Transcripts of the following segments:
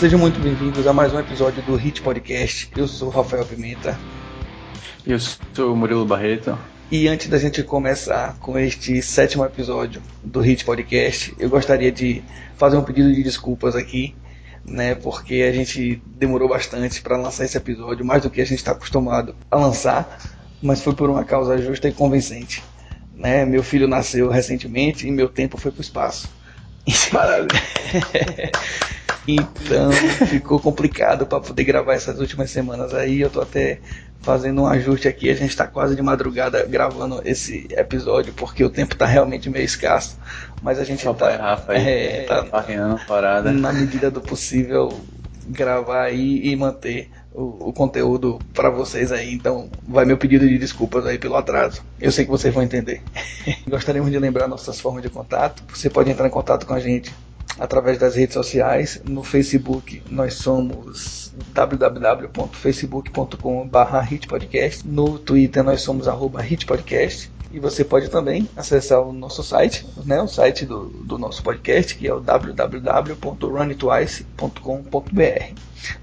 Sejam muito bem-vindos a mais um episódio do Hit Podcast. Eu sou o Rafael Pimenta. Eu sou o Murilo Barreto. E antes da gente começar com este sétimo episódio do Hit Podcast, eu gostaria de fazer um pedido de desculpas aqui, né? Porque a gente demorou bastante para lançar esse episódio, mais do que a gente está acostumado a lançar, mas foi por uma causa justa e convincente. Né? Meu filho nasceu recentemente e meu tempo foi para o espaço. Então ficou complicado para poder gravar essas últimas semanas aí. Eu tô até fazendo um ajuste aqui. A gente está quase de madrugada gravando esse episódio porque o tempo está realmente meio escasso. Mas a gente está é, tá, parada. na medida do possível gravar aí e manter o, o conteúdo para vocês aí. Então, vai meu pedido de desculpas aí pelo atraso. Eu sei que vocês vão entender. Gostaríamos de lembrar nossas formas de contato. Você pode entrar em contato com a gente através das redes sociais. No Facebook nós somos www.facebook.com/hitpodcast. No Twitter nós somos @hitpodcast. E você pode também acessar o nosso site, né, o site do, do nosso podcast, que é o www.runitwice.com.br.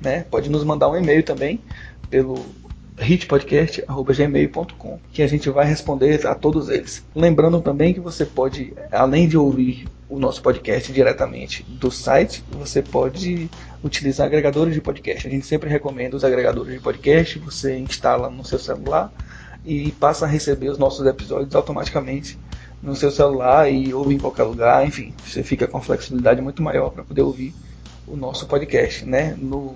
Né? Pode nos mandar um e-mail também pelo hitpodcast.gmail.com que a gente vai responder a todos eles. Lembrando também que você pode, além de ouvir o nosso podcast diretamente do site, você pode utilizar agregadores de podcast. A gente sempre recomenda os agregadores de podcast, você instala no seu celular e passa a receber os nossos episódios automaticamente no seu celular e ouve em qualquer lugar, enfim, você fica com flexibilidade muito maior para poder ouvir o nosso podcast, né? No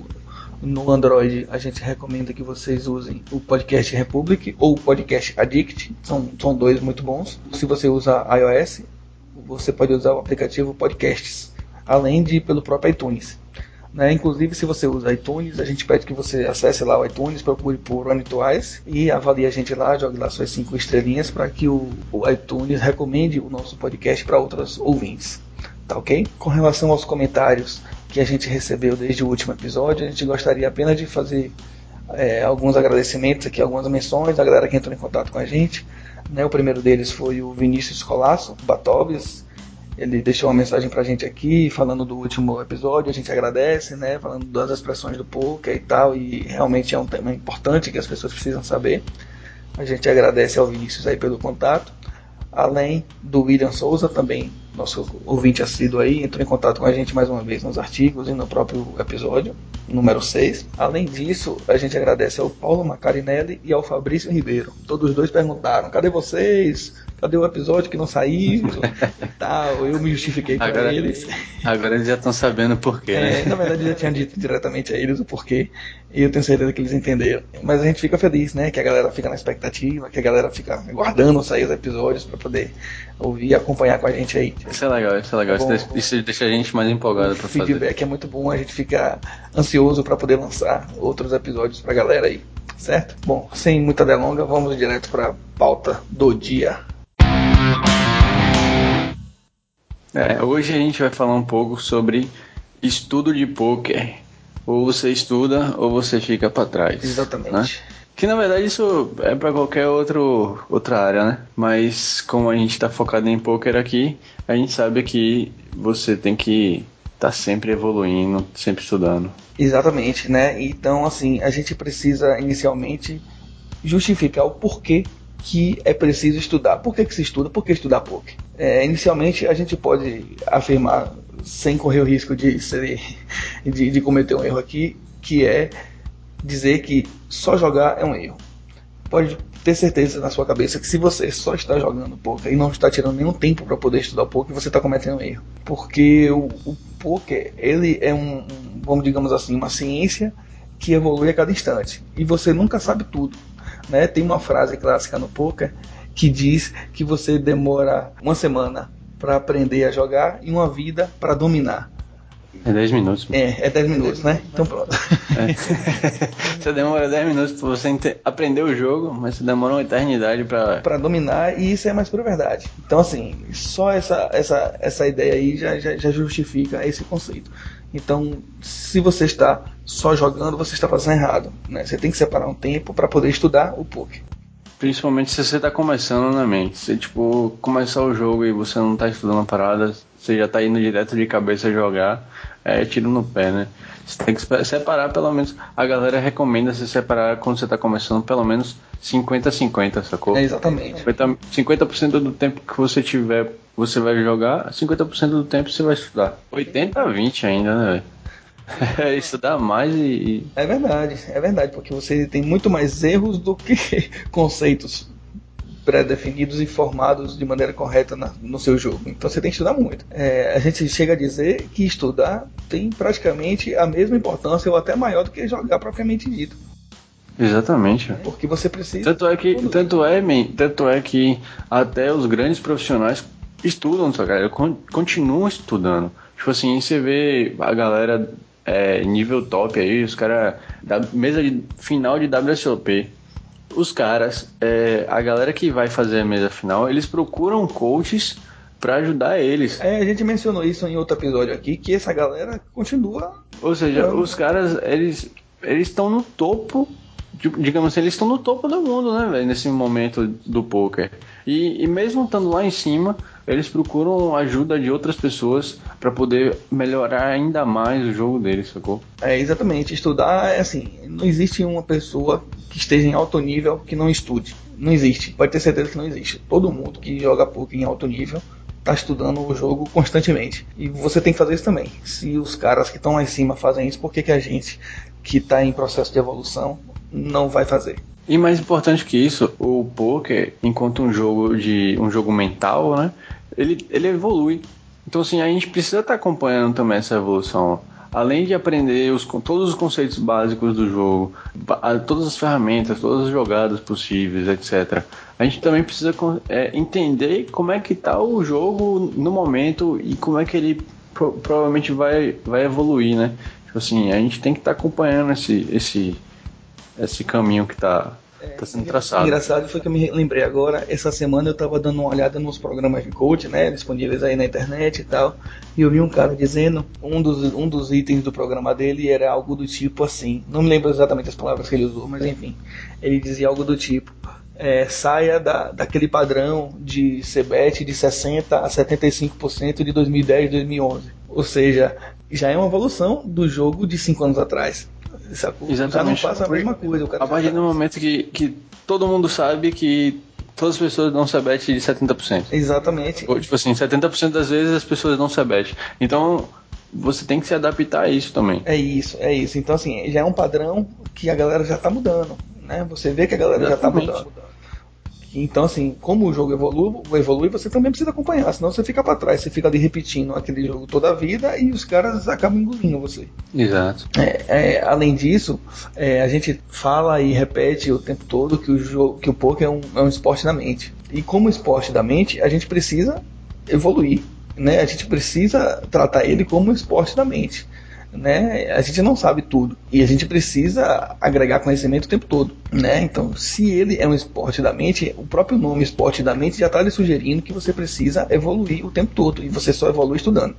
no Android, a gente recomenda que vocês usem o Podcast Republic ou o Podcast Addict. São, são dois muito bons. Se você usa iOS, você pode usar o aplicativo Podcasts, além de pelo próprio iTunes. Né? Inclusive, se você usa iTunes, a gente pede que você acesse lá o iTunes, procure por Run Twice e avalie a gente lá, jogue lá suas cinco estrelinhas para que o, o iTunes recomende o nosso podcast para outros ouvintes. Tá ok? Com relação aos comentários, que a gente recebeu desde o último episódio. A gente gostaria apenas de fazer é, alguns agradecimentos aqui, algumas menções da galera que entrou em contato com a gente. Né, o primeiro deles foi o Vinícius Colasso, Batobis. Ele deixou uma mensagem pra gente aqui falando do último episódio, a gente agradece, né? Falando das expressões do poker e tal, e realmente é um tema importante que as pessoas precisam saber. A gente agradece ao Vinícius aí pelo contato além do William Souza, também nosso ouvinte assíduo aí, entrou em contato com a gente mais uma vez nos artigos e no próprio episódio, número 6. Além disso, a gente agradece ao Paulo Macarinelli e ao Fabrício Ribeiro. Todos os dois perguntaram: cadê vocês? cadê o episódio que não saiu e tal. Eu me justifiquei agora, eles. Agora eles já estão sabendo por quê. Né? É, na verdade, eu já tinha dito diretamente a eles o porquê. E eu tenho certeza que eles entenderam. Mas a gente fica feliz, né? Que a galera fica na expectativa, que a galera fica aguardando sair os episódios para poder ouvir e acompanhar com a gente aí. Isso é legal, isso é legal. Bom, isso deixa a gente mais empolgado para fazer. O feedback é muito bom, a gente fica ansioso para poder lançar outros episódios pra galera aí. Certo? Bom, sem muita delonga, vamos direto para pauta do dia. É, hoje a gente vai falar um pouco sobre estudo de poker. Ou você estuda ou você fica para trás. Exatamente. Né? Que na verdade isso é para qualquer outro, outra área, né? Mas como a gente está focado em poker aqui, a gente sabe que você tem que estar tá sempre evoluindo, sempre estudando. Exatamente, né? Então assim, a gente precisa inicialmente justificar o porquê que é preciso estudar. Por que, que se estuda? Por que estudar poker? É, inicialmente, a gente pode afirmar, sem correr o risco de, ser, de, de cometer um erro aqui, que é dizer que só jogar é um erro. Pode ter certeza na sua cabeça que se você só está jogando poker e não está tirando nenhum tempo para poder estudar poker, você está cometendo um erro. Porque o, o poker, ele é um, um, vamos digamos assim, uma ciência que evolui a cada instante. E você nunca sabe tudo. Né? Tem uma frase clássica no poker que diz que você demora uma semana para aprender a jogar e uma vida para dominar. É 10 minutos. É, é 10 minutos, né? Então pronto. É. você demora 10 minutos para você aprender o jogo, mas você demora uma eternidade para para dominar e isso é mais pura verdade. Então assim, só essa essa essa ideia aí já, já, já justifica esse conceito. Então, se você está só jogando, você está fazendo errado. Né? Você tem que separar um tempo para poder estudar o poker. Principalmente se você está começando na mente. Se tipo começar o jogo e você não está estudando a parada, você já está indo direto de cabeça jogar, é tiro no pé, né? Você tem que separar pelo menos. A galera recomenda você separar quando você está começando pelo menos 50-50, sacou? É exatamente. 50%, 50 do tempo que você tiver, você vai jogar, 50% do tempo você vai estudar. 80 a 20 ainda, né, velho? É, estudar mais e. É verdade, é verdade, porque você tem muito mais erros do que conceitos pré-definidos e formados de maneira correta na, no seu jogo. Então você tem que estudar muito. É, a gente chega a dizer que estudar tem praticamente a mesma importância ou até maior do que jogar propriamente dito. Exatamente. Porque você precisa. Tanto é que, tanto é, man, tanto é que até os grandes profissionais estudam, só galera, continuam estudando. Tipo assim, você vê a galera é, nível top aí, os caras da mesa de final de WSOP os caras, é, a galera que vai fazer a mesa final, eles procuram coaches para ajudar eles. É, a gente mencionou isso em outro episódio aqui, que essa galera continua. Ou seja, os caras, eles eles estão no topo, digamos assim, eles estão no topo do mundo, né, velho, nesse momento do poker. E, e mesmo estando lá em cima, eles procuram ajuda de outras pessoas para poder melhorar ainda mais o jogo deles, sacou? É, exatamente. Estudar é assim, não existe uma pessoa que esteja em alto nível que não estude. Não existe. Pode ter certeza que não existe. Todo mundo que joga poker em alto nível está estudando o jogo constantemente. E você tem que fazer isso também. Se os caras que estão lá em cima fazem isso, por que, que a gente que está em processo de evolução não vai fazer? E mais importante que isso, o poker, enquanto um jogo de um jogo mental, né? Ele, ele evolui. Então assim, a gente precisa estar tá acompanhando também essa evolução além de aprender os, todos os conceitos básicos do jogo, todas as ferramentas, todas as jogadas possíveis, etc. A gente também precisa é, entender como é que está o jogo no momento e como é que ele pro, provavelmente vai, vai evoluir, né? Tipo assim, a gente tem que estar tá acompanhando esse, esse, esse caminho que está Tá sendo traçado. Engraçado foi que eu me lembrei agora, essa semana eu tava dando uma olhada nos programas de coach, né, disponíveis aí na internet e tal, e eu vi um cara dizendo, um dos, um dos itens do programa dele era algo do tipo assim, não me lembro exatamente as palavras que ele usou, mas enfim, ele dizia algo do tipo, é, saia da, daquele padrão de CBET de 60% a 75% de 2010 e 2011. Ou seja, já é uma evolução do jogo de 5 anos atrás. Exatamente. Já não faça a mesma coisa. a partir do momento que, que todo mundo sabe que todas as pessoas dão sabete de 70%. Exatamente. Ou, tipo assim, 70% das vezes as pessoas dão sabete. Então, você tem que se adaptar a isso também. É isso, é isso. Então, assim, já é um padrão que a galera já está mudando. Né? Você vê que a galera Exatamente. já está mudando. Então, assim, como o jogo evolui, evolui, você também precisa acompanhar, senão você fica para trás, você fica ali repetindo aquele jogo toda a vida e os caras acabam engolindo você. Exato. É, é, além disso, é, a gente fala e repete o tempo todo que o jogo, que o poker é um, é um esporte da mente. E como esporte da mente, a gente precisa evoluir. Né? A gente precisa tratar ele como um esporte da mente né? A gente não sabe tudo e a gente precisa agregar conhecimento o tempo todo, né? Então, se ele é um esporte da mente, o próprio nome esporte da mente já está lhe sugerindo que você precisa evoluir o tempo todo e você só evolui estudando.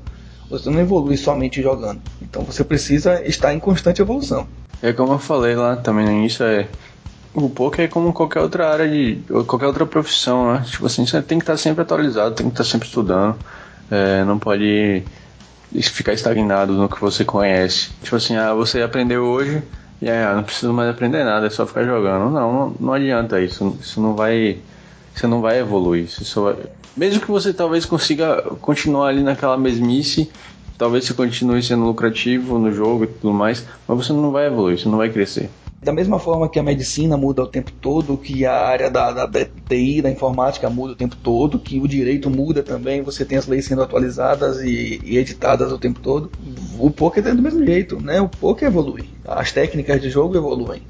Você não evolui somente jogando. Então, você precisa estar em constante evolução. É como eu falei lá também no início, é o poker é como qualquer outra área de qualquer outra profissão, né? Tipo assim, você tem que estar sempre atualizado, tem que estar sempre estudando, é, não pode ficar estagnado no que você conhece. Tipo assim, ah, você aprendeu hoje e ah, não preciso mais aprender nada, é só ficar jogando. Não, não, não adianta isso. Isso não vai. Você não vai evoluir. Vai, mesmo que você talvez consiga continuar ali naquela mesmice, talvez você continue sendo lucrativo no jogo e tudo mais, mas você não vai evoluir, você não vai crescer. Da mesma forma que a medicina muda o tempo todo, que a área da, da, da TI, da informática muda o tempo todo, que o direito muda também, você tem as leis sendo atualizadas e, e editadas o tempo todo, o poker é do mesmo jeito, né? O poker evolui, as técnicas de jogo evoluem.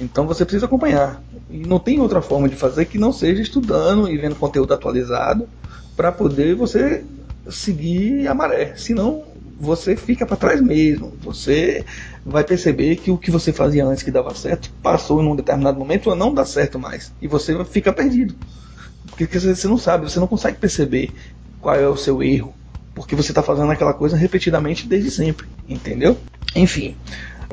Então você precisa acompanhar. E não tem outra forma de fazer que não seja estudando e vendo conteúdo atualizado para poder você seguir a maré. Senão você fica para trás mesmo. Você vai perceber que o que você fazia antes que dava certo passou em um determinado momento a não dá certo mais. E você fica perdido. Porque você não sabe, você não consegue perceber qual é o seu erro. Porque você está fazendo aquela coisa repetidamente desde sempre. Entendeu? Enfim.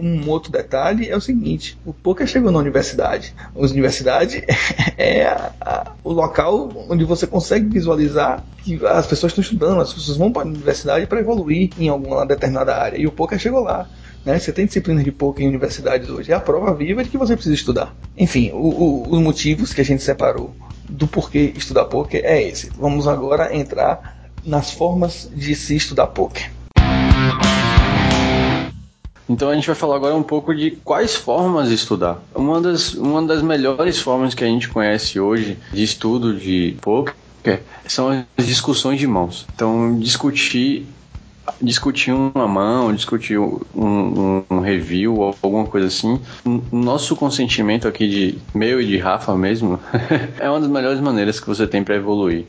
Um outro detalhe é o seguinte: o poker chegou na universidade. A universidade é a, a, o local onde você consegue visualizar que as pessoas estão estudando, as pessoas vão para a universidade para evoluir em alguma determinada área. E o poker chegou lá. Né? Você tem disciplinas de poker em universidades hoje. É a prova viva de que você precisa estudar. Enfim, o, o, os motivos que a gente separou do porquê estudar poker é esse. Vamos agora entrar nas formas de se estudar poker. Então a gente vai falar agora um pouco de quais formas estudar. Uma das, uma das melhores formas que a gente conhece hoje de estudo de poker são as discussões de mãos. Então discutir discutir uma mão, discutir um, um, um, review ou alguma coisa assim. Nosso consentimento aqui de meu e de Rafa mesmo é uma das melhores maneiras que você tem para evoluir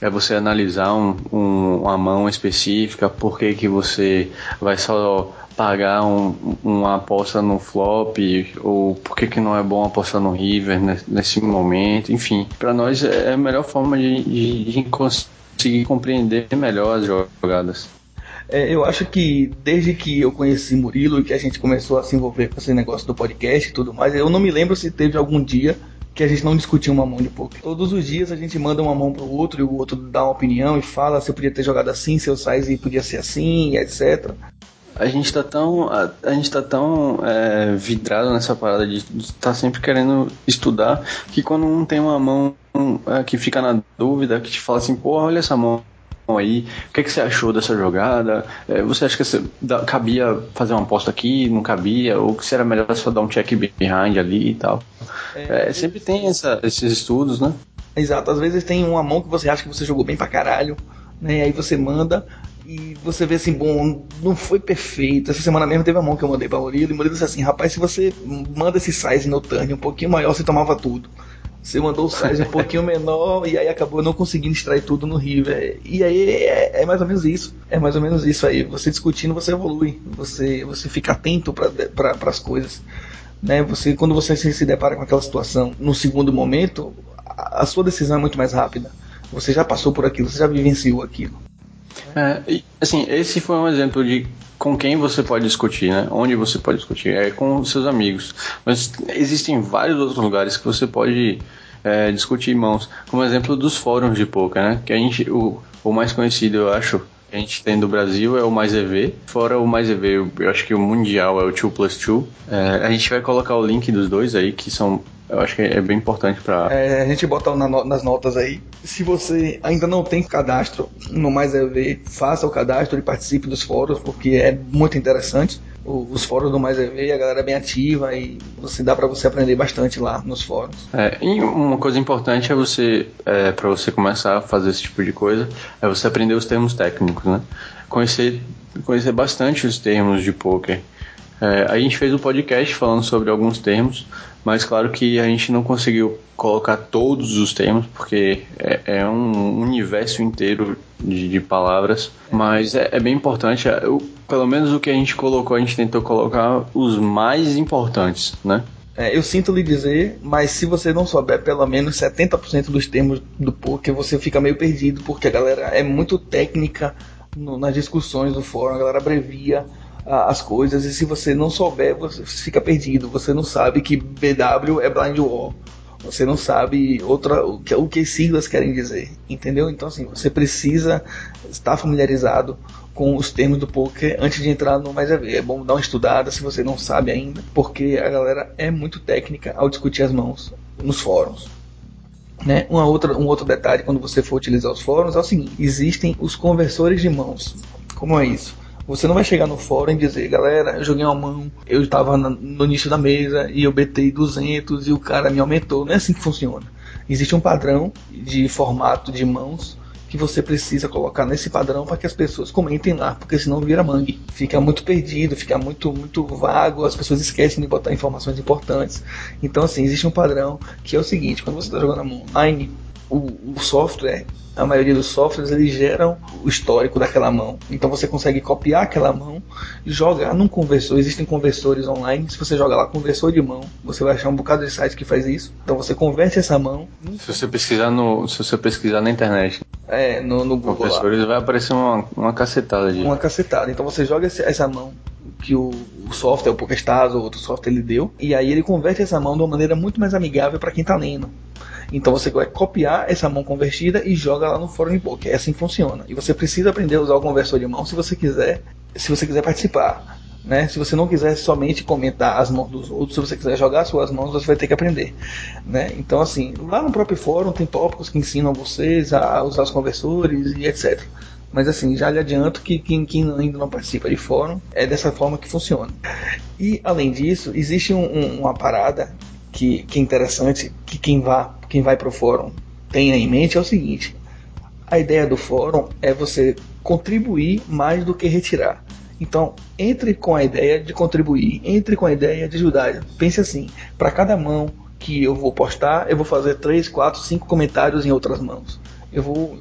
é você analisar um, um, uma mão específica, por que, que você vai só pagar um, uma aposta no flop, ou por que, que não é bom apostar no river nesse momento, enfim. Para nós é a melhor forma de, de, de conseguir compreender melhor as jogadas. É, eu acho que desde que eu conheci Murilo e que a gente começou a se envolver com esse negócio do podcast e tudo mais, eu não me lembro se teve algum dia que a gente não discutia uma mão de poker. Todos os dias a gente manda uma mão pro outro e o outro dá uma opinião e fala se eu podia ter jogado assim, seu size podia ser assim, etc. A gente tá tão, a, a gente tá tão é, vidrado nessa parada de estar tá sempre querendo estudar que quando um tem uma mão é, que fica na dúvida, que te fala assim, pô, olha essa mão aí, o que, é que você achou dessa jogada? É, você acha que você, cabia fazer uma aposta aqui, não cabia? Ou que era melhor só dar um check behind ali e tal? É, é, sempre tem essa, esses estudos, né? Exato, às vezes tem uma mão que você acha que você jogou bem pra caralho, né? Aí você manda e você vê assim, bom, não foi perfeito. Essa semana mesmo teve a mão que eu mandei pra Murilo e Murilo disse assim, rapaz, se você manda esse size no turn um pouquinho maior, você tomava tudo. Você mandou o size um pouquinho menor e aí acabou não conseguindo extrair tudo no River. E aí é, é, mais ou menos isso. É mais ou menos isso aí. Você discutindo, você evolui. Você, você fica atento para as coisas. Né? Você, quando você se depara com aquela situação no segundo momento, a, a sua decisão é muito mais rápida. Você já passou por aquilo, você já vivenciou aquilo. É, assim, esse foi um exemplo de com quem você pode discutir, né? Onde você pode discutir é com seus amigos. Mas existem vários outros lugares que você pode é, discutir mãos. Como exemplo dos fóruns de poker, né? Que a gente, o, o mais conhecido, eu acho, que a gente tem do Brasil é o Mais EV. Fora o Mais EV, eu, acho que o mundial é o 2 plus 2. É, a gente vai colocar o link dos dois aí, que são eu acho que é bem importante para. É, a gente bota na, nas notas aí. Se você ainda não tem cadastro no Mais EV, faça o cadastro e participe dos fóruns, porque é muito interessante. Os fóruns do Mais EV, a galera é bem ativa e você dá para você aprender bastante lá nos fóruns. É, e uma coisa importante é você, é, para você começar a fazer esse tipo de coisa, é você aprender os termos técnicos, né? Conhecer, conhecer bastante os termos de poker. É, a gente fez um podcast falando sobre alguns termos, mas claro que a gente não conseguiu colocar todos os termos, porque é, é um universo inteiro de, de palavras, mas é, é bem importante, é, eu, pelo menos o que a gente colocou, a gente tentou colocar os mais importantes, né? É, eu sinto lhe dizer, mas se você não souber pelo menos 70% dos termos do poker, você fica meio perdido, porque a galera é muito técnica no, nas discussões do fórum, a galera abrevia as coisas e se você não souber, você fica perdido. Você não sabe que BW é blind wall. Você não sabe outra, o, que, o que siglas querem dizer, entendeu? Então assim, você precisa estar familiarizado com os termos do poker antes de entrar no mais a ver. É bom dar uma estudada se você não sabe ainda, porque a galera é muito técnica ao discutir as mãos nos fóruns. Né? Uma outra, um outro detalhe quando você for utilizar os fóruns é o seguinte: existem os conversores de mãos. Como é isso? Você não vai chegar no fórum e dizer, galera, eu joguei uma mão, eu estava no início da mesa e eu betei 200 e o cara me aumentou. Não é assim que funciona. Existe um padrão de formato de mãos que você precisa colocar nesse padrão para que as pessoas comentem lá, porque senão vira mangue. Fica muito perdido, fica muito muito vago, as pessoas esquecem de botar informações importantes. Então assim, existe um padrão que é o seguinte, quando você está jogando online, o, o software a maioria dos softwares eles geram o histórico daquela mão. Então você consegue copiar aquela mão e jogar num conversor. Existem conversores online. Se você joga lá conversor de mão, você vai achar um bocado de site que faz isso. Então você converte essa mão. Se você pesquisar no, se você pesquisar na internet. É, no, no Google. Conversores vai aparecer uma, uma cacetada de. Uma cacetada. Então você joga essa mão que o, o software, o PokerStars ou outro software ele deu, e aí ele converte essa mão de uma maneira muito mais amigável para quem está lendo. Então você vai copiar essa mão convertida e joga lá no fórum poker. É assim funciona. E você precisa aprender a usar o conversor de mão se você quiser, se você quiser participar. Né? Se você não quiser somente comentar as mãos dos outros, se você quiser jogar suas mãos, você vai ter que aprender. Né? Então, assim, lá no próprio fórum tem tópicos que ensinam vocês a usar os conversores e etc. Mas assim, já lhe adianto que quem, quem, ainda não participa de fórum é dessa forma que funciona. E além disso, existe um, um, uma parada que, que é interessante, que quem, vá, quem vai para o fórum tenha em mente é o seguinte: a ideia do fórum é você contribuir mais do que retirar. Então, entre com a ideia de contribuir, entre com a ideia de ajudar. Pense assim: para cada mão que eu vou postar, eu vou fazer 3, 4, 5 comentários em outras mãos. Eu vou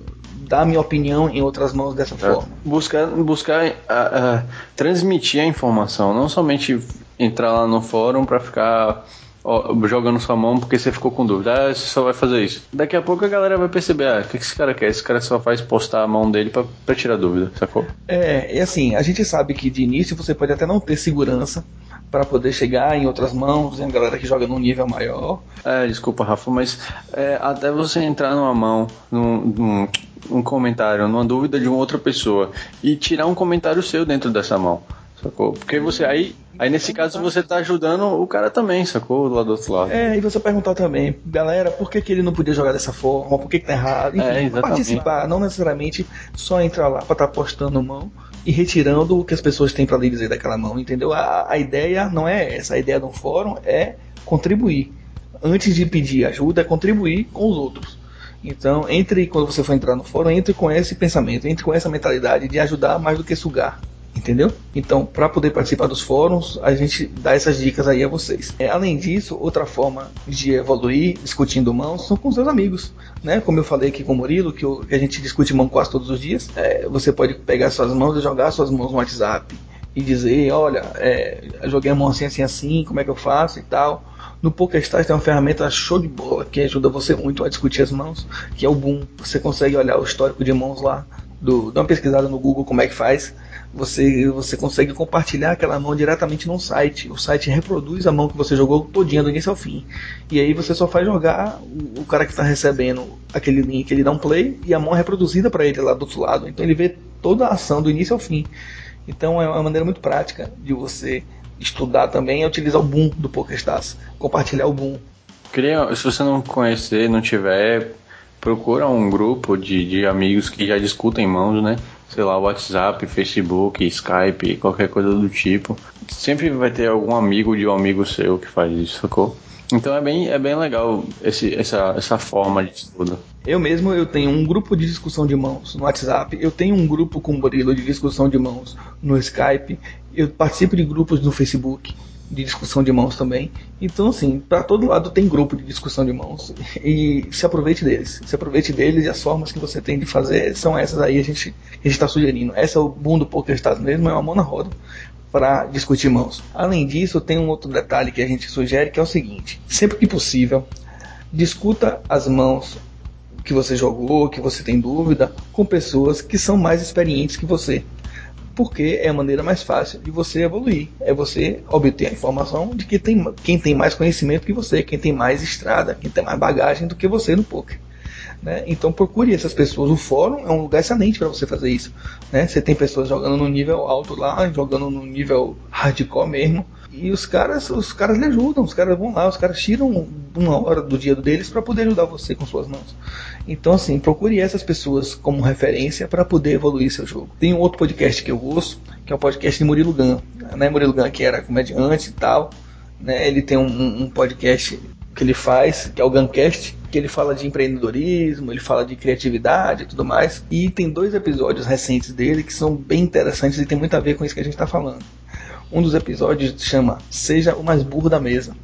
dar minha opinião em outras mãos dessa é, forma. Buscar, buscar a, a, transmitir a informação, não somente entrar lá no fórum para ficar jogando sua mão porque você ficou com dúvida. Ah, você só vai fazer isso. Daqui a pouco a galera vai perceber, ah, o que esse cara quer? Esse cara só faz postar a mão dele pra, pra tirar dúvida, sacou? É, e assim, a gente sabe que de início você pode até não ter segurança para poder chegar em outras mãos, tem a galera que joga num nível maior. É, desculpa, Rafa, mas é, até você entrar numa mão, num, num um comentário, numa dúvida de uma outra pessoa e tirar um comentário seu dentro dessa mão. Sacou? Porque você aí, aí nesse caso você tá ajudando o cara também, sacou? Do lado do outro lado. É, e você perguntar também, galera, por que, que ele não podia jogar dessa forma? Por que, que tá errado? Enfim, é, participar, não necessariamente só entrar lá pra estar tá postando mão e retirando o que as pessoas têm para lhe dizer daquela mão, entendeu? A, a ideia não é essa, a ideia do fórum é contribuir. Antes de pedir ajuda, é contribuir com os outros. Então, entre quando você for entrar no fórum, entre com esse pensamento, entre com essa mentalidade de ajudar mais do que sugar. Entendeu? Então, para poder participar dos fóruns, a gente dá essas dicas aí a vocês. É, além disso, outra forma de evoluir discutindo mãos são com seus amigos. Né? Como eu falei aqui com o Murilo, que, eu, que a gente discute mão quase todos os dias, é, você pode pegar suas mãos e jogar suas mãos no WhatsApp e dizer: Olha, é, joguei a mão assim, assim, assim, como é que eu faço e tal. No PokerStars tem uma ferramenta show de bola que ajuda você muito a discutir as mãos, que é o Boom. Você consegue olhar o histórico de mãos lá, do, dá uma pesquisada no Google como é que faz. Você, você consegue compartilhar aquela mão diretamente no site. O site reproduz a mão que você jogou todinha do início ao fim. E aí você só faz jogar o, o cara que está recebendo aquele link, ele dá um play e a mão é reproduzida para ele lá do outro lado. Então ele vê toda a ação do início ao fim. Então é uma maneira muito prática de você estudar também é utilizar o Boom do PokerStars, compartilhar o Boom. Queria, se você não conhecer, não tiver, procura um grupo de, de amigos que já discutem mãos, né? Sei lá, WhatsApp, Facebook, Skype, qualquer coisa do tipo. Sempre vai ter algum amigo de um amigo seu que faz isso, sacou? Então é bem, é bem legal esse, essa, essa forma de estudo. Eu mesmo eu tenho um grupo de discussão de mãos no WhatsApp, eu tenho um grupo com o Murilo de discussão de mãos no Skype, eu participo de grupos no Facebook de discussão de mãos também. Então, assim, para todo lado tem grupo de discussão de mãos. E se aproveite deles. Se aproveite deles e as formas que você tem de fazer são essas aí a gente está sugerindo. Essa é o boom do PokerStars mesmo, é uma mão na roda para discutir mãos. Além disso, tem um outro detalhe que a gente sugere que é o seguinte: sempre que possível, discuta as mãos que você jogou, que você tem dúvida, com pessoas que são mais experientes que você. Porque é a maneira mais fácil de você evoluir. É você obter a informação de que tem, quem tem mais conhecimento que você, quem tem mais estrada, quem tem mais bagagem do que você no poker. Né? Então procure essas pessoas. O fórum é um lugar excelente para você fazer isso. Né? Você tem pessoas jogando no nível alto lá, jogando no nível hardcore mesmo. E os caras, os caras lhe ajudam, os caras vão lá, os caras tiram uma hora do dia deles para poder ajudar você com suas mãos. Então, assim, procure essas pessoas como referência para poder evoluir seu jogo. Tem um outro podcast que eu ouço, que é o podcast de Murilo Gun. Né? Murilo Gun, que era comediante e tal, né? ele tem um, um podcast que ele faz, que é o Guncast, que ele fala de empreendedorismo, ele fala de criatividade e tudo mais. E tem dois episódios recentes dele que são bem interessantes e tem muito a ver com isso que a gente está falando. Um dos episódios chama Seja o mais burro da mesa.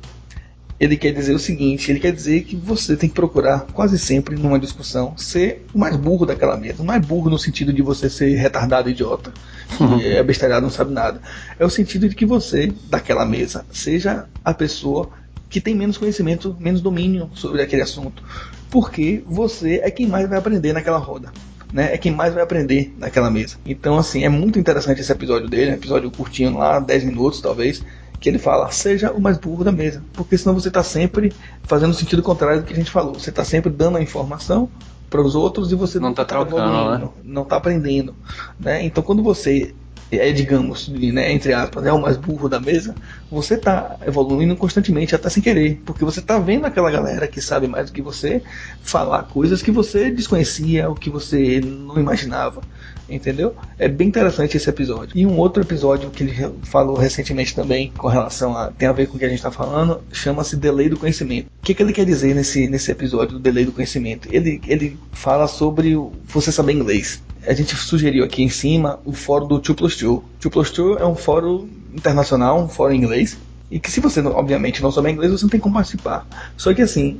Ele quer dizer o seguinte: ele quer dizer que você tem que procurar, quase sempre, numa discussão, ser o mais burro daquela mesa. Não é burro no sentido de você ser retardado idiota, que uhum. é bestalhado, não sabe nada. É o sentido de que você, daquela mesa, seja a pessoa que tem menos conhecimento, menos domínio sobre aquele assunto. Porque você é quem mais vai aprender naquela roda. Né, é quem mais vai aprender naquela mesa. Então, assim, é muito interessante esse episódio dele, um episódio curtinho lá, 10 minutos talvez, que ele fala, seja o mais burro da mesa, porque senão você está sempre fazendo o sentido contrário do que a gente falou. Você está sempre dando a informação para os outros e você não está tá, tá trocando, né? não está aprendendo. Né? Então, quando você é, digamos, né, entre aspas, é o mais burro da mesa, você está evoluindo constantemente, até sem querer, porque você está vendo aquela galera que sabe mais do que você falar coisas que você desconhecia, ou que você não imaginava, entendeu? É bem interessante esse episódio. E um outro episódio que ele falou recentemente também, com relação a. tem a ver com o que a gente está falando, chama-se Delay do Conhecimento. O que, que ele quer dizer nesse, nesse episódio do Delay do Conhecimento? Ele, ele fala sobre você saber inglês a gente sugeriu aqui em cima o fórum do 2 plus 2. 2 plus 2 é um fórum internacional, um fórum inglês, e que se você, obviamente, não souber inglês, você não tem como participar. Só que assim,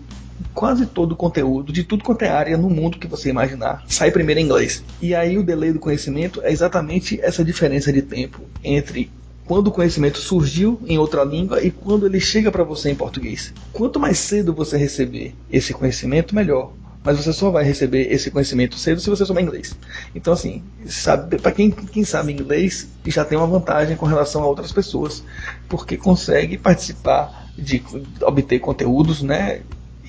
quase todo o conteúdo, de tudo quanto é área no mundo que você imaginar, sai primeiro em inglês. E aí o delay do conhecimento é exatamente essa diferença de tempo entre quando o conhecimento surgiu em outra língua e quando ele chega para você em português. Quanto mais cedo você receber esse conhecimento, melhor mas você só vai receber esse conhecimento cedo se você souber inglês. Então, assim, para quem, quem sabe inglês, já tem uma vantagem com relação a outras pessoas, porque consegue participar de obter conteúdos né,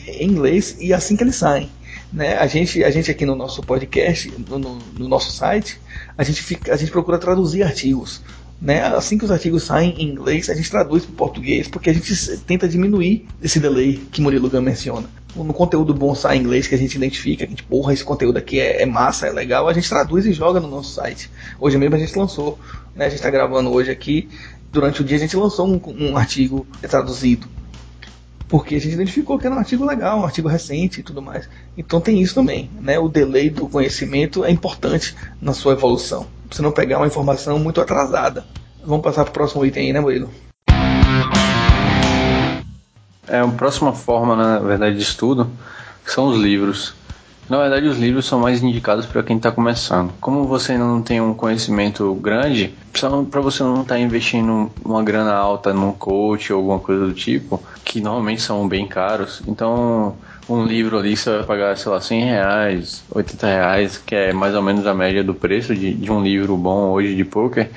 em inglês e assim que eles saem. Né? A, gente, a gente aqui no nosso podcast, no, no nosso site, a gente, fica, a gente procura traduzir artigos. Né? Assim que os artigos saem em inglês, a gente traduz para o português, porque a gente tenta diminuir esse delay que Murilo Gun menciona. No conteúdo bom sai em inglês que a gente identifica, que a gente, porra, esse conteúdo aqui é, é, massa, é legal, a gente traduz e joga no nosso site. Hoje mesmo a gente lançou, né? a gente está gravando hoje aqui, durante o dia a gente lançou um, um artigo traduzido porque a gente identificou que era um artigo legal, um artigo recente e tudo mais. Então tem isso também, né? O delay do conhecimento é importante na sua evolução você não pegar uma informação muito atrasada. Vamos passar para o próximo item aí, né, Murilo? É, a próxima forma, na verdade, de estudo são os livros. Na verdade, os livros são mais indicados para quem está começando. Como você ainda não tem um conhecimento grande, para você não estar tá investindo uma grana alta num coach ou alguma coisa do tipo, que normalmente são bem caros, então um livro ali você vai pagar, sei lá, 100 reais, 80 reais, que é mais ou menos a média do preço de, de um livro bom hoje de poker,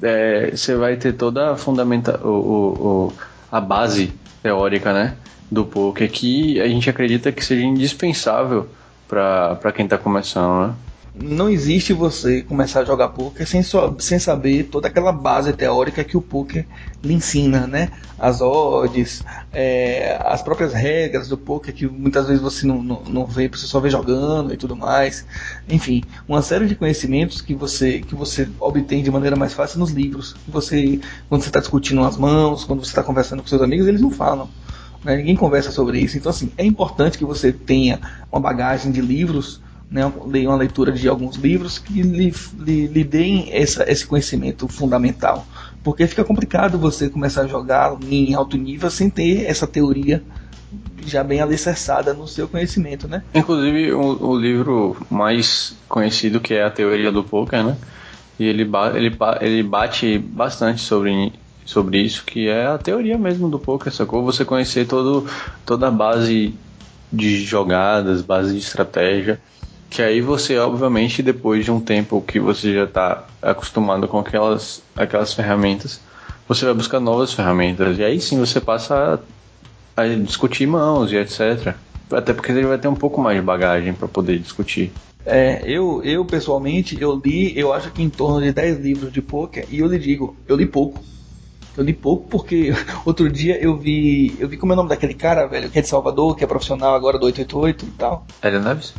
é, você vai ter toda a fundamenta o, o, o, a base teórica, né, do poker que a gente acredita que seja indispensável para quem está começando, né? não existe você começar a jogar poker sem, so, sem saber toda aquela base teórica que o poker lhe ensina, né? As odds, é, as próprias regras do poker que muitas vezes você não, não, não, vê, você só vê jogando e tudo mais. Enfim, uma série de conhecimentos que você, que você obtém de maneira mais fácil nos livros. Que você, quando você está discutindo as mãos, quando você está conversando com seus amigos, eles não falam. Né? Ninguém conversa sobre isso. Então, assim, é importante que você tenha uma bagagem de livros né, uma leitura de alguns livros que lhe, lhe, lhe deem essa, esse conhecimento fundamental. Porque fica complicado você começar a jogar em alto nível sem ter essa teoria já bem alicerçada no seu conhecimento, né? Inclusive o, o livro mais conhecido que é a teoria do poker, né? E ele, ele, ele bate bastante sobre, sobre isso, que é a teoria mesmo do poker, sacou? Você conhecer todo, toda a base de jogadas, base de estratégia que aí você, obviamente, depois de um tempo que você já está acostumado com aquelas, aquelas ferramentas, você vai buscar novas ferramentas. E aí sim você passa a, a discutir mãos e etc. Até porque ele vai ter um pouco mais de bagagem para poder discutir. É, eu, eu pessoalmente, eu li, eu acho que em torno de 10 livros de poker, e eu lhe digo, eu li pouco. Eu li pouco porque outro dia eu vi. Eu vi como é o nome daquele cara, velho, que é de Salvador, que é profissional agora do 888 e tal. Hélio Neves?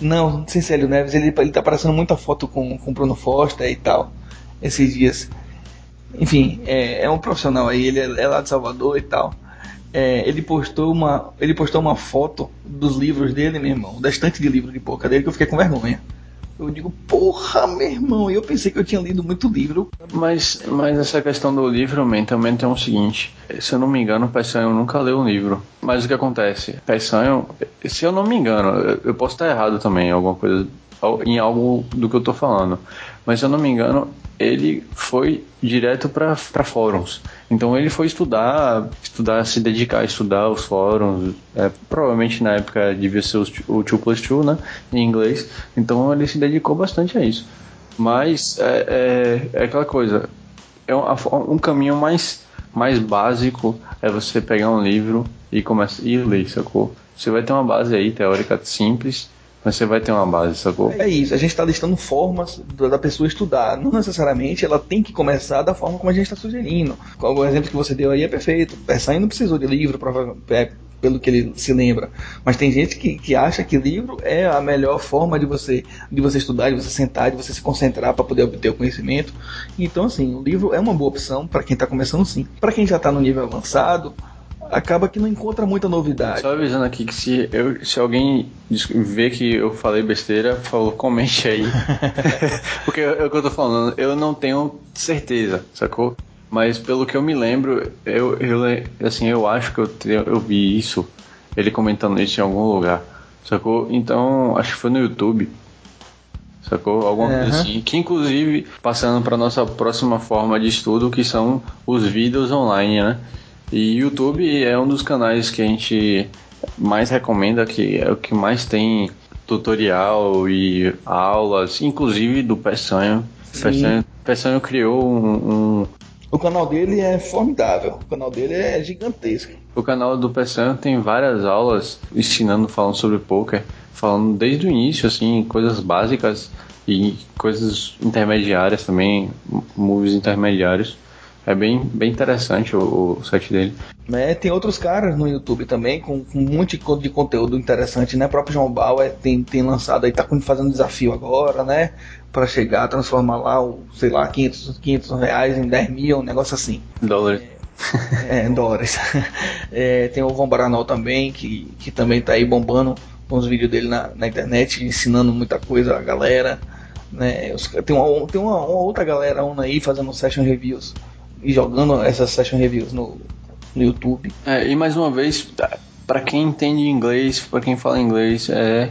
Não, não sei se é Hélio Neves, ele, ele tá aparecendo muita foto com, com Bruno Foster e tal, esses dias. Enfim, é, é um profissional aí, ele é, é lá de Salvador e tal. É, ele postou uma ele postou uma foto dos livros dele, meu irmão, da estante de livro de boca dele que eu fiquei com vergonha. Eu digo, porra, meu irmão, eu pensei que eu tinha lido muito livro. Mas, mas essa questão do livro, man, também tem o seguinte: se eu não me engano, Peçanho nunca leu um livro. Mas o que acontece? Peçanho, se eu não me engano, eu, posso estar errado também em alguma coisa, em algo do que eu tô falando. Mas se eu não me engano, ele foi direto para fóruns. Então ele foi estudar, estudar, se dedicar a estudar os fóruns. É, provavelmente na época devia ser o 2 plus 2, né? Em inglês. Então ele se dedicou bastante a isso. Mas é, é, é aquela coisa. É um, um caminho mais, mais básico é você pegar um livro e começar e ler, sacou? Você vai ter uma base aí teórica simples mas você vai ter uma base, sacou? É isso, a gente está listando formas da pessoa estudar. Não necessariamente ela tem que começar da forma como a gente está sugerindo. O exemplo que você deu aí é perfeito. Essa aí não precisou de livro, é, pelo que ele se lembra. Mas tem gente que, que acha que livro é a melhor forma de você, de você estudar, de você sentar, de você se concentrar para poder obter o conhecimento. Então, assim, o livro é uma boa opção para quem está começando sim. Para quem já está no nível avançado, acaba que não encontra muita novidade. Só avisando aqui que se, eu, se alguém ver que eu falei besteira, falou, comente aí. Porque é o que eu tô falando, eu não tenho certeza, sacou? Mas pelo que eu me lembro, eu, eu assim, eu acho que eu, eu vi isso, ele comentando isso em algum lugar, sacou? Então, acho que foi no YouTube. Sacou? Alguma uhum. coisa assim. Que inclusive, passando para nossa próxima forma de estudo, que são os vídeos online, né? E YouTube é um dos canais que a gente mais recomenda, que é o que mais tem tutorial e aulas, inclusive do Peçanho. Peçanho, Peçanho criou um, um, O canal dele é formidável, o canal dele é gigantesco. O canal do Peçanho tem várias aulas ensinando, falando sobre poker, falando desde o início, assim, coisas básicas e coisas intermediárias também, moves intermediários. É bem, bem interessante o, o site dele. É, tem outros caras no YouTube também com, com um monte de conteúdo interessante, né? O próprio João Bauer tem, tem lançado aí, tá fazendo desafio agora, né? Para chegar transformar lá, o, sei lá, 500, 500 reais em 10 mil, um negócio assim. Dólares. É, é dólares. É, tem o Von Baranol também, que, que também tá aí bombando com os vídeos dele na, na internet, ensinando muita coisa a galera. Né? Tem, uma, tem uma, uma outra galera aí fazendo session reviews e jogando essas session reviews no, no YouTube. É, e mais uma vez, para quem entende inglês, para quem fala inglês, é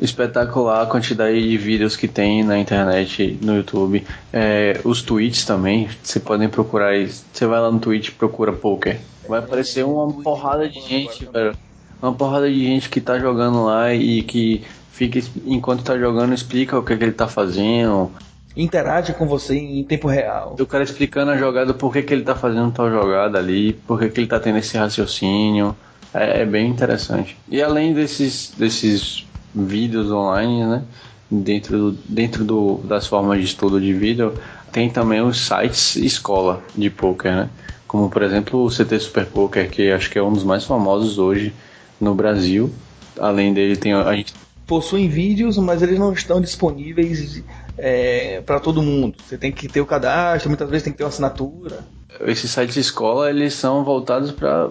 espetacular a quantidade de vídeos que tem na internet, no YouTube. É, os tweets também, você podem procurar. Você vai lá no Twitch procura poker. Vai aparecer uma porrada de gente, velho. Uma porrada de gente que tá jogando lá e que fica enquanto tá jogando explica o que, é que ele tá fazendo interage com você em tempo real. O cara explicando a jogada, por que, que ele tá fazendo tal jogada ali, por que, que ele tá tendo esse raciocínio. É, é, bem interessante. E além desses, desses vídeos online, né? Dentro, do, dentro do, das formas de estudo de vídeo, tem também os sites escola de poker, né? Como por exemplo o CT Super Poker, que acho que é um dos mais famosos hoje no Brasil. Além dele, tem a gente possuem vídeos, mas eles não estão disponíveis é, para todo mundo. Você tem que ter o cadastro, muitas vezes tem que ter uma assinatura. Esses sites de escola eles são voltados para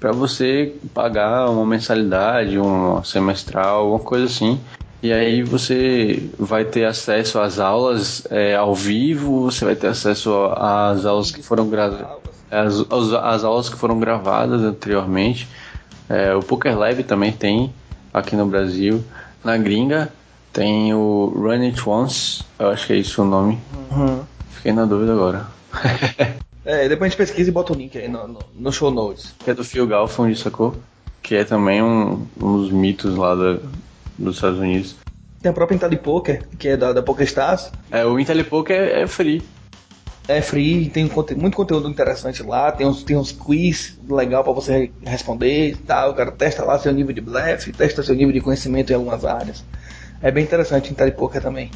para você pagar uma mensalidade, um semestral, uma coisa assim. E aí você vai ter acesso às aulas é, ao vivo, você vai ter acesso às aulas que foram gravadas, as, as, aulas que foram gravadas anteriormente. É, o Poker Lab também tem aqui no Brasil. Na gringa tem o Run It Once, eu acho que é isso o nome. Uhum. Fiquei na dúvida agora. é, depois a gente pesquisa e bota o link aí no, no, no show notes. Que é do Phil Galfond, sacou? Que é também um, um dos mitos lá da, dos Estados Unidos. Tem a própria IntelliPoker, que é da, da PokerStars. É, o IntelliPoker é, é free. É free, tem muito conteúdo interessante lá, tem uns, tem uns quiz legal para você responder e tal. O cara testa lá seu nível de blefe, testa seu nível de conhecimento em algumas áreas. É bem interessante em Poker também.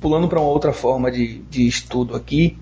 Pulando para uma outra forma de, de estudo aqui,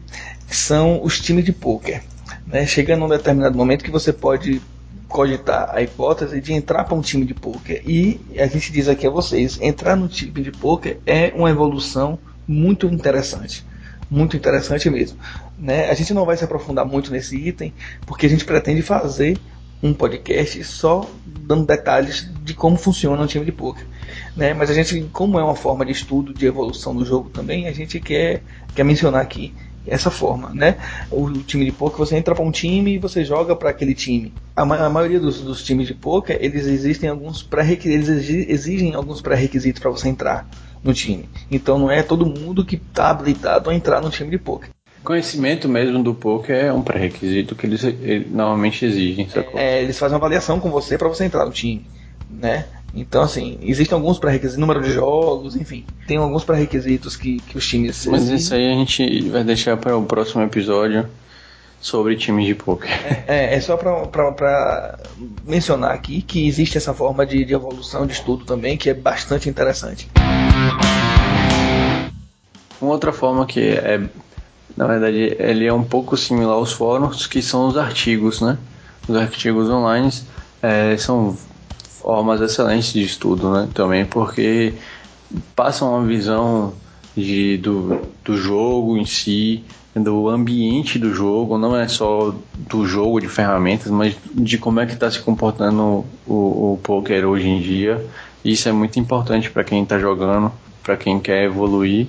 são os times de poker. Né? Chegando um determinado momento que você pode cogitar a hipótese de entrar para um time de poker. E a gente diz aqui a vocês, entrar no time de poker é uma evolução muito interessante. Muito interessante mesmo. Né? A gente não vai se aprofundar muito nesse item, porque a gente pretende fazer um podcast só dando detalhes de como funciona um time de poker. Né? Mas a gente, como é uma forma de estudo de evolução do jogo também, a gente quer, quer mencionar aqui essa forma, né? O, time de poker, você entra para um time e você joga para aquele time. A, ma a maioria dos, dos, times de poker, eles existem alguns pré eles exigem alguns pré-requisitos para você entrar no time. Então não é todo mundo que está habilitado a entrar no time de poker. Conhecimento mesmo do poker é um pré-requisito que eles, eles, normalmente exigem. É, eles fazem uma avaliação com você para você entrar no time, né? Então, assim, existem alguns pré-requisitos, número de jogos, enfim, tem alguns pré-requisitos que, que os times. Mas exigem. isso aí a gente vai deixar para o próximo episódio sobre times de poker. É, é só para mencionar aqui que existe essa forma de, de evolução de estudo também, que é bastante interessante. Uma outra forma que é, na verdade, ele é um pouco similar aos fóruns, que são os artigos, né? Os artigos online é, são formas excelentes de estudo, né? Também porque passam uma visão de, do, do jogo em si, do ambiente do jogo, não é só do jogo de ferramentas, mas de como é que está se comportando o, o poker hoje em dia. Isso é muito importante para quem está jogando, para quem quer evoluir.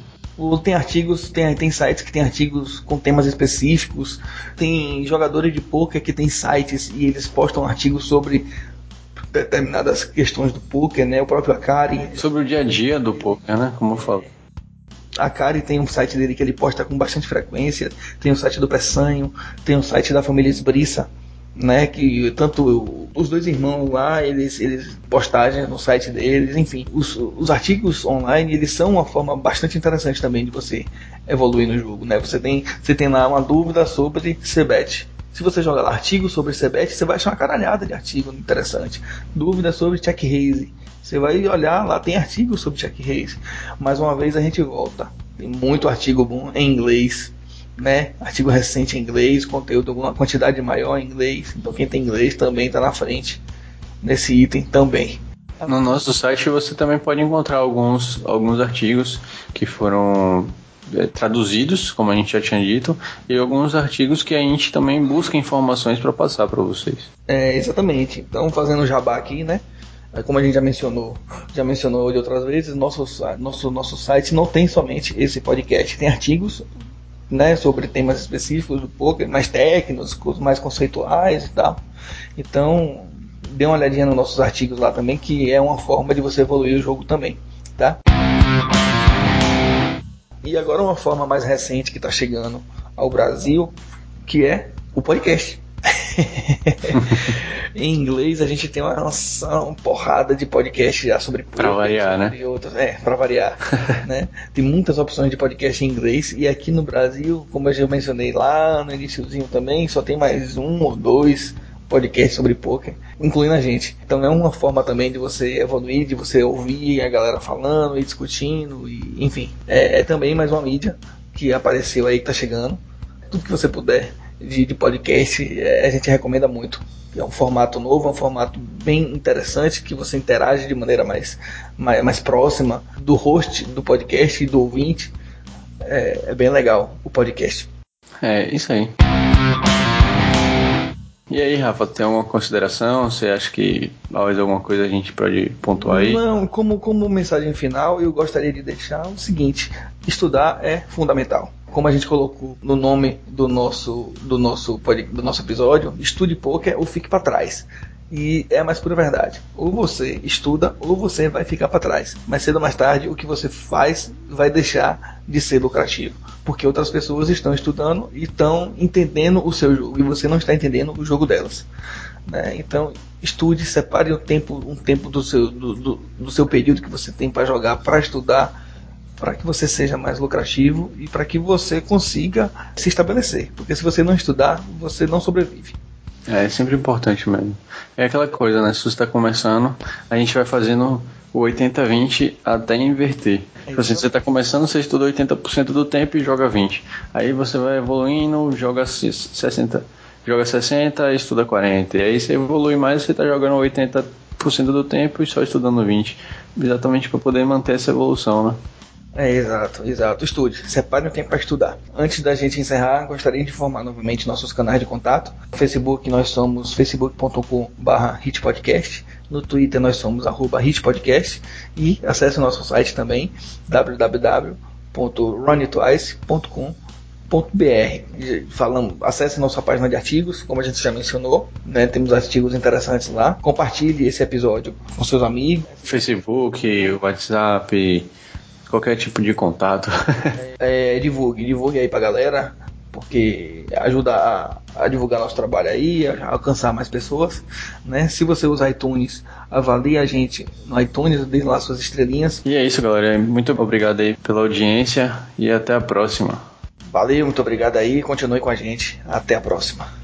Tem artigos, tem, tem sites que tem artigos com temas específicos, tem jogadores de poker que tem sites e eles postam artigos sobre determinadas questões do poker, né? O próprio Akari. Sobre o dia a dia do poker, né? Como eu falo. A Kari tem um site dele que ele posta com bastante frequência, tem o site do Peçanho, tem o site da família Esbriça, né, que tanto os dois irmãos lá, eles, eles postagens no site deles, enfim, os, os artigos online, eles são uma forma bastante interessante também de você evoluir no jogo, né? Você tem, você tem lá uma dúvida sobre Cebet. Se você joga lá artigos sobre Cebet, você vai achar uma caralhada de artigo interessante. Dúvida sobre check raise. Você vai olhar lá, tem artigos sobre check raise. Mais uma vez a gente volta. Tem muito artigo bom em inglês, né? Artigo recente em inglês, conteúdo uma quantidade maior em inglês. Então quem tem inglês também está na frente nesse item também. No nosso site você também pode encontrar alguns, alguns artigos que foram é, traduzidos, como a gente já tinha dito, e alguns artigos que a gente também busca informações para passar para vocês. É, exatamente. Então, fazendo jabá aqui, né? É, como a gente já mencionou, já mencionou de outras vezes, nosso, nosso, nosso site não tem somente esse podcast, tem artigos né, sobre temas específicos do poker, mais técnicos, mais conceituais e tal. Então, dê uma olhadinha nos nossos artigos lá também, que é uma forma de você evoluir o jogo também, tá? E agora uma forma mais recente que está chegando ao Brasil, que é o podcast. em inglês a gente tem uma, uma porrada de podcast já sobre para variar, né? Outros, é, para variar, né? Tem muitas opções de podcast em inglês e aqui no Brasil, como eu já mencionei lá no iníciozinho também, só tem mais um ou dois podcasts sobre poker, incluindo a gente. Então é uma forma também de você evoluir, de você ouvir a galera falando e discutindo, e, enfim. É, é também mais uma mídia que apareceu aí, que tá chegando. Tudo que você puder de, de podcast, é, a gente recomenda muito. É um formato novo, é um formato bem interessante que você interage de maneira mais, mais, mais próxima do host do podcast e do ouvinte. É, é bem legal o podcast. É, isso aí. E aí, Rafa, tem alguma consideração? Você acha que talvez alguma coisa a gente pode pontuar aí? Não, como, como mensagem final, eu gostaria de deixar o seguinte: estudar é fundamental como a gente colocou no nome do nosso do nosso do nosso episódio, estude poker ou fique para trás. E é a mais pura verdade. Ou você estuda ou você vai ficar para trás. Mais cedo ou mais tarde, o que você faz vai deixar de ser lucrativo, porque outras pessoas estão estudando e estão entendendo o seu jogo e você não está entendendo o jogo delas. Né? Então, estude, separe um tempo, um tempo do seu do, do, do seu período que você tem para jogar, para estudar para que você seja mais lucrativo e para que você consiga se estabelecer. Porque se você não estudar, você não sobrevive. É, é sempre importante mesmo. É aquela coisa, né? Se você está começando, a gente vai fazendo o 80-20 até inverter. É tipo assim, você está começando, você estuda 80% do tempo e joga 20. Aí você vai evoluindo, joga 60, joga 60 e estuda 40. E aí você evolui mais, você está jogando 80% do tempo e só estudando 20. Exatamente para poder manter essa evolução, né? É, exato, exato. Estude. Separe um tempo para estudar. Antes da gente encerrar, gostaria de informar novamente nossos canais de contato. No Facebook nós somos facebook.com.br hitpodcast. No Twitter nós somos arroba hitpodcast. E acesse o nosso site também, www.runitwice.com.br. Falamos, acesse nossa página de artigos, como a gente já mencionou, né? temos artigos interessantes lá. Compartilhe esse episódio com seus amigos. Facebook, WhatsApp, qualquer tipo de contato. é, divulgue, divulgue aí pra galera, porque ajuda a, a, divulgar nosso trabalho aí, a alcançar mais pessoas, né? Se você usa iTunes, avalie a gente no iTunes, dê lá suas estrelinhas. E é isso, galera. Muito obrigado aí pela audiência e até a próxima. Valeu, muito obrigado aí, continue com a gente. Até a próxima.